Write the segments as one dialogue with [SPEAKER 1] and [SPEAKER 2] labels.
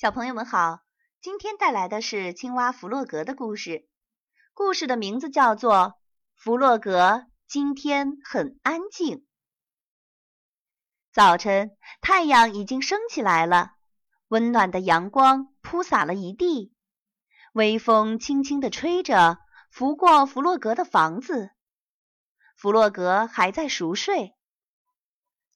[SPEAKER 1] 小朋友们好，今天带来的是青蛙弗洛格的故事。故事的名字叫做《弗洛格今天很安静》。早晨，太阳已经升起来了，温暖的阳光铺洒了一地，微风轻轻地吹着，拂过弗洛格的房子。弗洛格还在熟睡。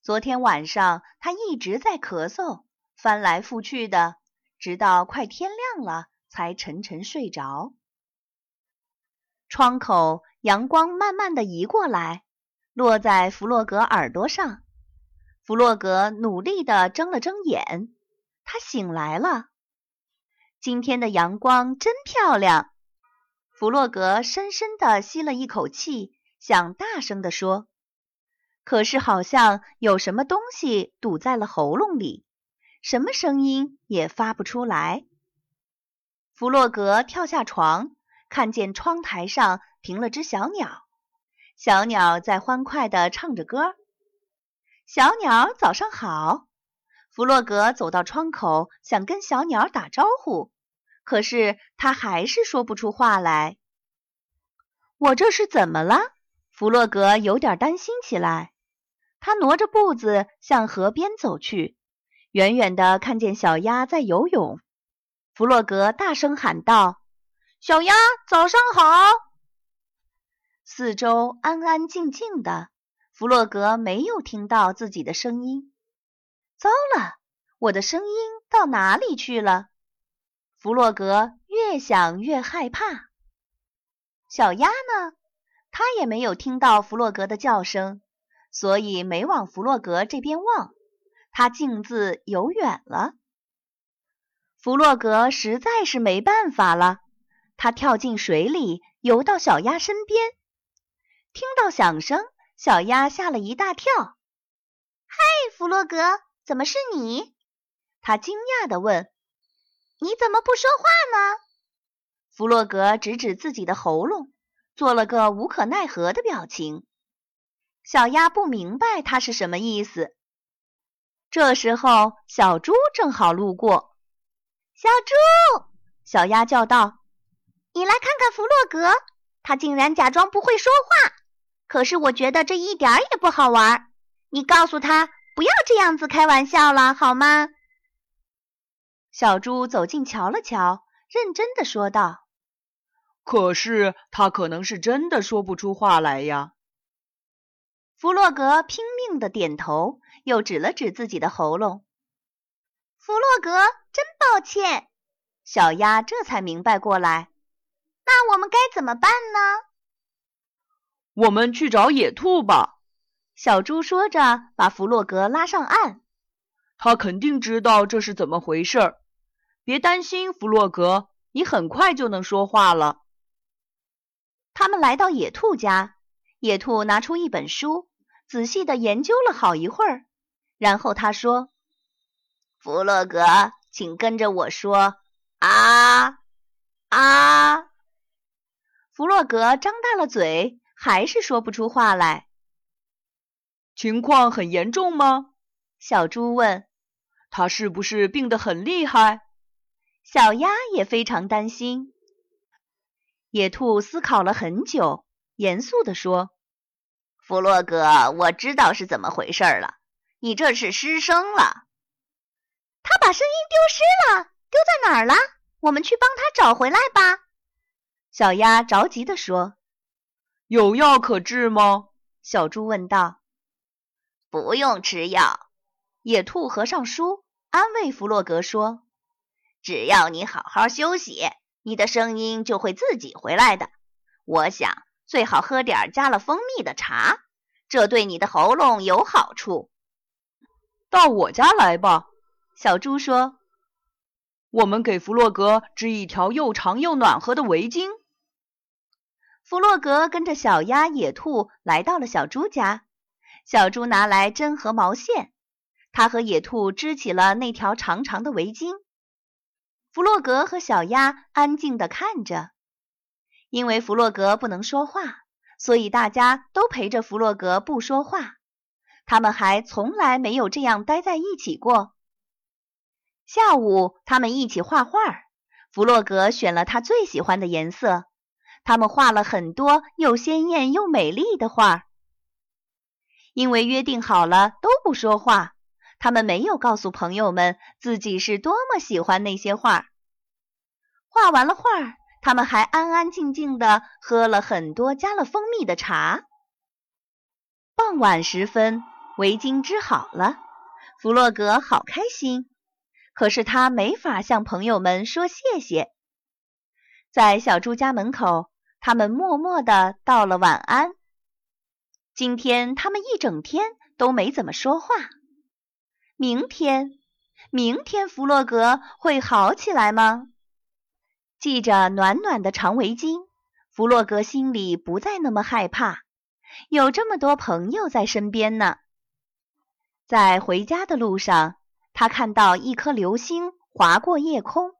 [SPEAKER 1] 昨天晚上，他一直在咳嗽，翻来覆去的。直到快天亮了，才沉沉睡着。窗口阳光慢慢的移过来，落在弗洛格耳朵上。弗洛格努力的睁了睁眼，他醒来了。今天的阳光真漂亮。弗洛格深深的吸了一口气，想大声的说，可是好像有什么东西堵在了喉咙里。什么声音也发不出来。弗洛格跳下床，看见窗台上停了只小鸟，小鸟在欢快地唱着歌。小鸟早上好。弗洛格走到窗口，想跟小鸟打招呼，可是他还是说不出话来。我这是怎么了？弗洛格有点担心起来。他挪着步子向河边走去。远远的看见小鸭在游泳，弗洛格大声喊道：“小鸭，早上好！”四周安安静静的，弗洛格没有听到自己的声音。糟了，我的声音到哪里去了？弗洛格越想越害怕。小鸭呢？它也没有听到弗洛格的叫声，所以没往弗洛格这边望。他径自游远了。弗洛格实在是没办法了，他跳进水里，游到小鸭身边。听到响声，小鸭吓了一大跳。
[SPEAKER 2] “嗨，弗洛格，怎么是你？”
[SPEAKER 1] 他惊讶地问。
[SPEAKER 2] “你怎么不说话呢？”
[SPEAKER 1] 弗洛格指指自己的喉咙，做了个无可奈何的表情。小鸭不明白他是什么意思。这时候，小猪正好路过。
[SPEAKER 2] 小猪，
[SPEAKER 1] 小鸭叫道：“
[SPEAKER 2] 你来看看弗洛格，他竟然假装不会说话。可是我觉得这一点也不好玩。你告诉他不要这样子开玩笑了，好吗？”
[SPEAKER 1] 小猪走近瞧了瞧，认真的说道：“
[SPEAKER 3] 可是他可能是真的说不出话来呀。”
[SPEAKER 1] 弗洛格拼命的点头。又指了指自己的喉咙，
[SPEAKER 2] 弗洛格，真抱歉。
[SPEAKER 1] 小鸭这才明白过来，
[SPEAKER 2] 那我们该怎么办呢？
[SPEAKER 3] 我们去找野兔吧。
[SPEAKER 1] 小猪说着，把弗洛格拉上岸。
[SPEAKER 3] 他肯定知道这是怎么回事儿。别担心，弗洛格，你很快就能说话了。
[SPEAKER 1] 他们来到野兔家，野兔拿出一本书，仔细的研究了好一会儿。然后他说：“
[SPEAKER 4] 弗洛格，请跟着我说啊啊！”
[SPEAKER 1] 弗洛格张大了嘴，还是说不出话来。
[SPEAKER 3] 情况很严重吗？
[SPEAKER 1] 小猪问。
[SPEAKER 3] 他是不是病得很厉害？
[SPEAKER 1] 小鸭也非常担心。野兔思考了很久，严肃地说：“
[SPEAKER 4] 弗洛格，我知道是怎么回事了。”你这是失声了，
[SPEAKER 2] 他把声音丢失了，丢在哪儿了？我们去帮他找回来吧。
[SPEAKER 1] 小鸭着急地说：“
[SPEAKER 3] 有药可治吗？”
[SPEAKER 1] 小猪问道。
[SPEAKER 4] “不用吃药。”
[SPEAKER 1] 野兔合上书，安慰弗洛格说：“
[SPEAKER 4] 只要你好好休息，你的声音就会自己回来的。我想最好喝点加了蜂蜜的茶，这对你的喉咙有好处。”
[SPEAKER 3] 到我家来吧，
[SPEAKER 1] 小猪说。
[SPEAKER 3] 我们给弗洛格织一条又长又暖和的围巾。
[SPEAKER 1] 弗洛格跟着小鸭、野兔来到了小猪家。小猪拿来针和毛线，他和野兔织起了那条长长的围巾。弗洛格和小鸭安静地看着，因为弗洛格不能说话，所以大家都陪着弗洛格不说话。他们还从来没有这样待在一起过。下午，他们一起画画。弗洛格选了他最喜欢的颜色，他们画了很多又鲜艳又美丽的画。因为约定好了都不说话，他们没有告诉朋友们自己是多么喜欢那些画。画完了画，他们还安安静静地喝了很多加了蜂蜜的茶。傍晚时分，围巾织好了，弗洛格好开心。可是他没法向朋友们说谢谢。在小猪家门口，他们默默地道了晚安。今天他们一整天都没怎么说话。明天，明天弗洛格会好起来吗？系着暖暖的长围巾，弗洛格心里不再那么害怕，有这么多朋友在身边呢。在回家的路上。他看到一颗流星划过夜空，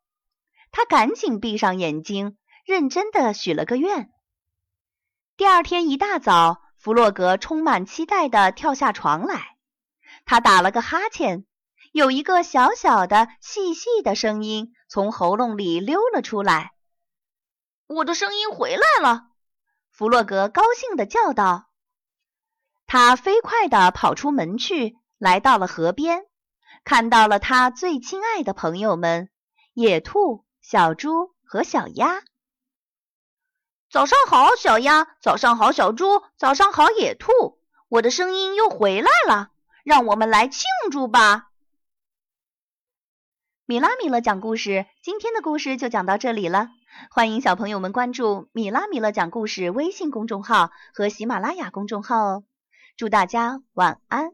[SPEAKER 1] 他赶紧闭上眼睛，认真的许了个愿。第二天一大早，弗洛格充满期待的跳下床来，他打了个哈欠，有一个小小的、细细的声音从喉咙里溜了出来。
[SPEAKER 2] “我的声音回来了！”
[SPEAKER 1] 弗洛格高兴的叫道。他飞快的跑出门去，来到了河边。看到了他最亲爱的朋友们——野兔、小猪和小鸭。
[SPEAKER 2] 早上好，小鸭！早上好，小猪！早上好，野兔！我的声音又回来了，让我们来庆祝吧！
[SPEAKER 1] 米拉米勒讲故事，今天的故事就讲到这里了。欢迎小朋友们关注“米拉米勒讲故事”微信公众号和喜马拉雅公众号哦。祝大家晚安。